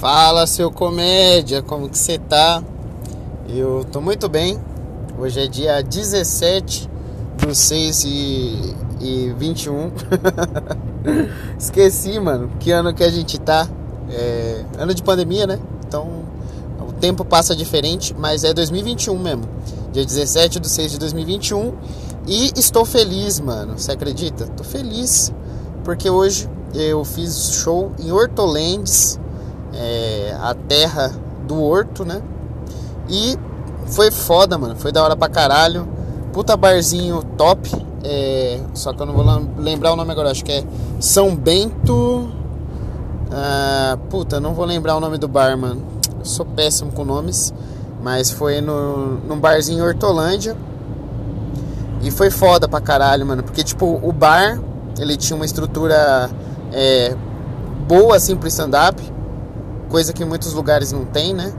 Fala seu comédia, como que você tá? Eu tô muito bem. Hoje é dia 17 do 6 e, e 21. Esqueci, mano, que ano que a gente tá. É, ano de pandemia, né? Então o tempo passa diferente, mas é 2021 mesmo. Dia 17 do 6 de 2021. E estou feliz, mano. Você acredita? Tô feliz porque hoje eu fiz show em Hortolandes é, a terra do Horto, né? E foi foda, mano. Foi da hora pra caralho. Puta barzinho top. É, só que eu não vou lembrar o nome agora. Acho que é São Bento. Ah, puta, não vou lembrar o nome do bar, mano. Eu sou péssimo com nomes. Mas foi no, num barzinho Hortolândia. E foi foda pra caralho, mano. Porque, tipo, o bar, ele tinha uma estrutura é, boa, assim, pro stand-up coisa que muitos lugares não tem, né?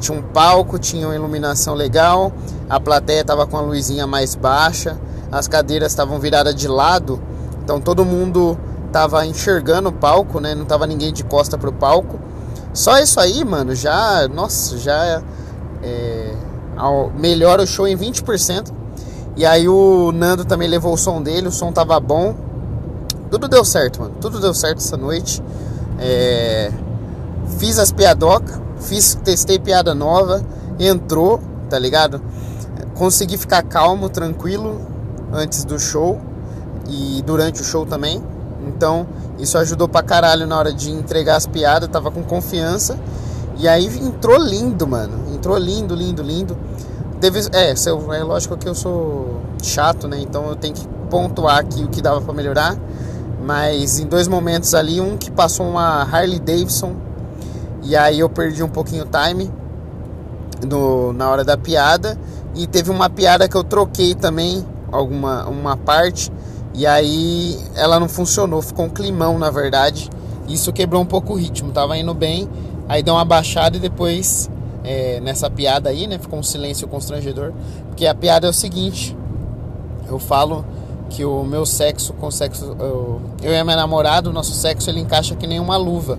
Tinha um palco, tinha uma iluminação legal, a plateia estava com a luzinha mais baixa, as cadeiras estavam viradas de lado, então todo mundo estava enxergando o palco, né? Não tava ninguém de costa pro palco. Só isso aí, mano, já, nossa, já é, melhora o show em 20%. E aí o Nando também levou o som dele, o som tava bom. Tudo deu certo, mano. Tudo deu certo essa noite. É, fiz as piadocas, fiz, testei piada nova, entrou, tá ligado? Consegui ficar calmo, tranquilo antes do show e durante o show também. Então, isso ajudou pra caralho na hora de entregar as piadas, tava com confiança. E aí entrou lindo, mano. Entrou lindo, lindo, lindo. Teve, é, é lógico que eu sou chato, né? Então eu tenho que pontuar aqui o que dava para melhorar. Mas em dois momentos ali, um que passou uma Harley Davidson e aí eu perdi um pouquinho o time no, na hora da piada. E teve uma piada que eu troquei também, alguma uma parte. E aí ela não funcionou, ficou um climão na verdade. Isso quebrou um pouco o ritmo, tava indo bem. Aí deu uma baixada e depois é, nessa piada aí, né? Ficou um silêncio constrangedor. Porque a piada é o seguinte: eu falo que o meu sexo com sexo. Eu, eu e a minha namorada, o nosso sexo ele encaixa que nem uma luva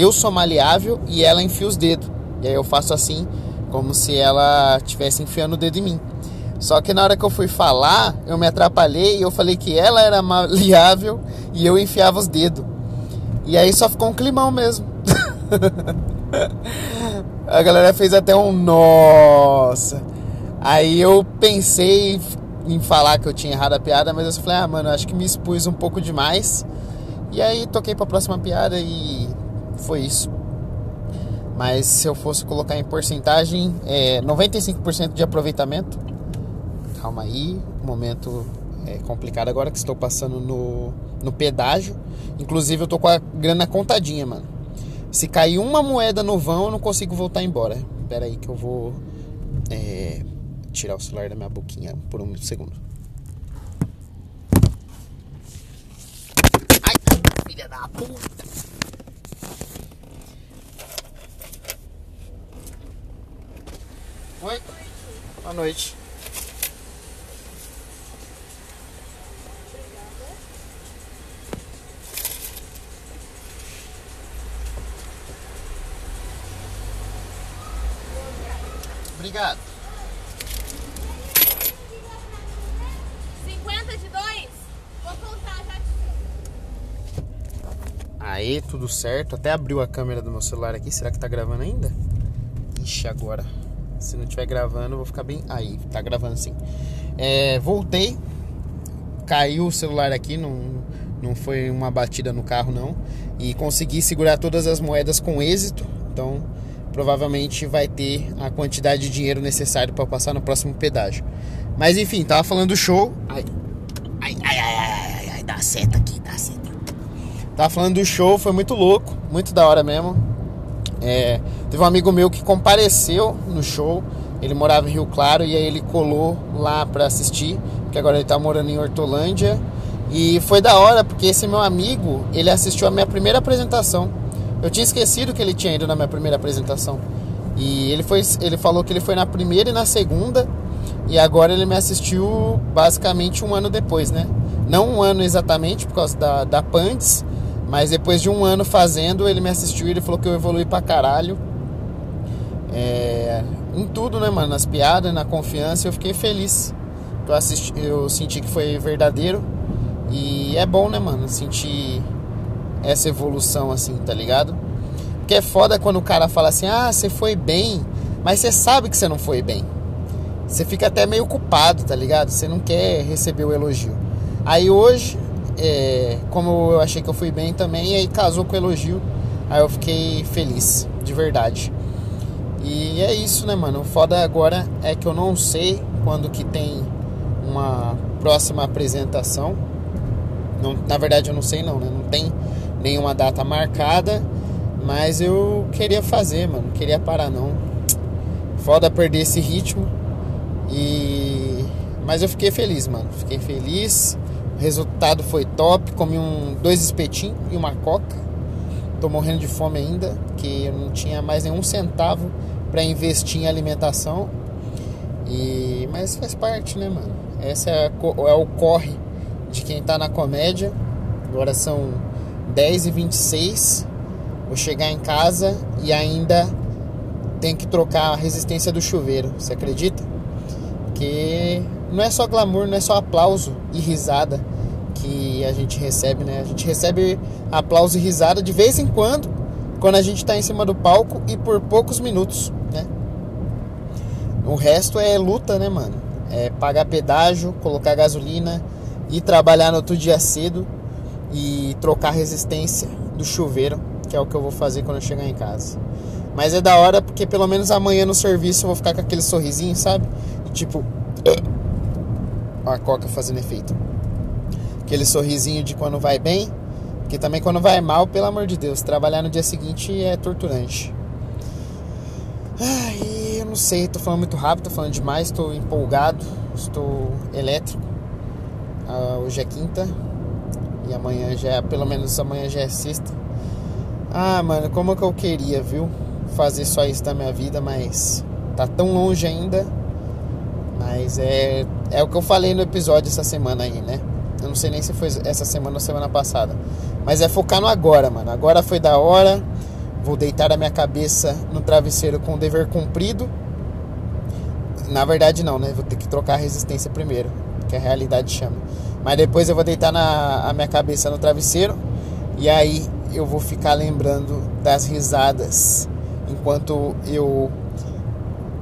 eu sou maleável e ela enfia os dedos. E aí eu faço assim, como se ela estivesse enfiando o dedo em mim. Só que na hora que eu fui falar, eu me atrapalhei e eu falei que ela era maleável e eu enfiava os dedos. E aí só ficou um climão mesmo. A galera fez até um nossa. Aí eu pensei em falar que eu tinha errado a piada, mas eu falei, ah, mano, acho que me expus um pouco demais. E aí toquei pra próxima piada e foi isso. Mas se eu fosse colocar em porcentagem, é 95% de aproveitamento. Calma aí, momento é complicado agora que estou passando no, no pedágio. Inclusive eu tô com a grana contadinha, mano. Se cair uma moeda no vão, eu não consigo voltar embora. Espera aí que eu vou é, tirar o celular da minha boquinha por um segundo. Ai, filha da puta! Boa noite. Obrigado. 50 de dois? Vou contar já. Aí, tudo certo. Até abriu a câmera do meu celular aqui. Será que tá gravando ainda? Ixi, agora. Se não estiver gravando, eu vou ficar bem. Aí, tá gravando sim. É, voltei. Caiu o celular aqui, não, não foi uma batida no carro, não. E consegui segurar todas as moedas com êxito. Então, provavelmente vai ter a quantidade de dinheiro necessário para passar no próximo pedágio. Mas enfim, tava falando do show. Ai, ai, ai, ai, ai, ai, dá seta aqui, dá seta. Tava falando do show, foi muito louco, muito da hora mesmo. É, teve um amigo meu que compareceu no show. Ele morava em Rio Claro e aí ele colou lá para assistir, porque agora ele tá morando em Hortolândia. E foi da hora, porque esse meu amigo, ele assistiu a minha primeira apresentação. Eu tinha esquecido que ele tinha ido na minha primeira apresentação. E ele, foi, ele falou que ele foi na primeira e na segunda. E agora ele me assistiu basicamente um ano depois, né? Não um ano exatamente, por causa da, da Pandes, Mas depois de um ano fazendo, ele me assistiu e ele falou que eu evolui pra caralho. É, em tudo, né, mano? Nas piadas, na confiança, eu fiquei feliz. Eu, assisti, eu senti que foi verdadeiro. E é bom, né, mano? Sentir essa evolução assim, tá ligado? Porque é foda quando o cara fala assim: ah, você foi bem, mas você sabe que você não foi bem. Você fica até meio culpado, tá ligado? Você não quer receber o elogio. Aí hoje, é, como eu achei que eu fui bem também, aí casou com o elogio, aí eu fiquei feliz, de verdade. E é isso, né, mano? O foda agora é que eu não sei quando que tem uma próxima apresentação. Não, na verdade eu não sei não, né? Não tem nenhuma data marcada, mas eu queria fazer, mano. Não queria parar não. Foda perder esse ritmo. E mas eu fiquei feliz, mano. Fiquei feliz. O resultado foi top. Comi um dois espetinhos e uma coca. Tô morrendo de fome ainda, porque eu não tinha mais nenhum centavo para investir em alimentação. E mas faz parte, né, mano? Essa é, é o corre de quem tá na comédia. Agora são 10 e 26 Vou chegar em casa e ainda tem que trocar a resistência do chuveiro. Você acredita? Que não é só glamour, não é só aplauso e risada que a gente recebe, né? A gente recebe aplauso e risada de vez em quando, quando a gente está em cima do palco e por poucos minutos, né? O resto é luta, né, mano? É pagar pedágio, colocar gasolina, ir trabalhar no outro dia cedo e trocar resistência do chuveiro, que é o que eu vou fazer quando eu chegar em casa. Mas é da hora porque pelo menos amanhã no serviço eu vou ficar com aquele sorrisinho, sabe? Tipo. A coca fazendo efeito. Aquele sorrisinho de quando vai bem. Que também quando vai mal, pelo amor de Deus, trabalhar no dia seguinte é torturante. Ai, eu não sei, tô falando muito rápido, tô falando demais, tô empolgado, estou elétrico. Ah, hoje é quinta, e amanhã já é, pelo menos amanhã já é sexta. Ah, mano, como que eu queria, viu? Fazer só isso da minha vida, mas tá tão longe ainda. Mas é, é o que eu falei no episódio essa semana aí, né? Eu não sei nem se foi essa semana ou semana passada. Mas é focar no agora, mano. Agora foi da hora. Vou deitar a minha cabeça no travesseiro com o dever cumprido. Na verdade, não, né? Vou ter que trocar a resistência primeiro, que a realidade chama. Mas depois eu vou deitar na, a minha cabeça no travesseiro e aí eu vou ficar lembrando das risadas enquanto eu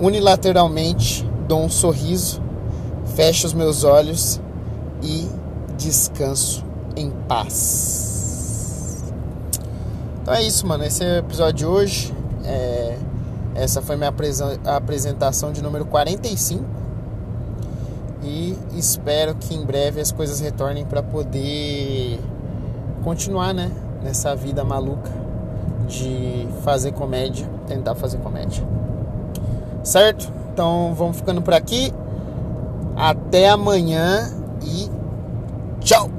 unilateralmente dou um sorriso, fecho os meus olhos e descanso em paz. Então é isso, mano. Esse é o episódio de hoje. É... Essa foi minha apresentação de número 45 e espero que em breve as coisas retornem para poder continuar, né, nessa vida maluca de fazer comédia, tentar fazer comédia. Certo? Então vamos ficando por aqui. Até amanhã e tchau.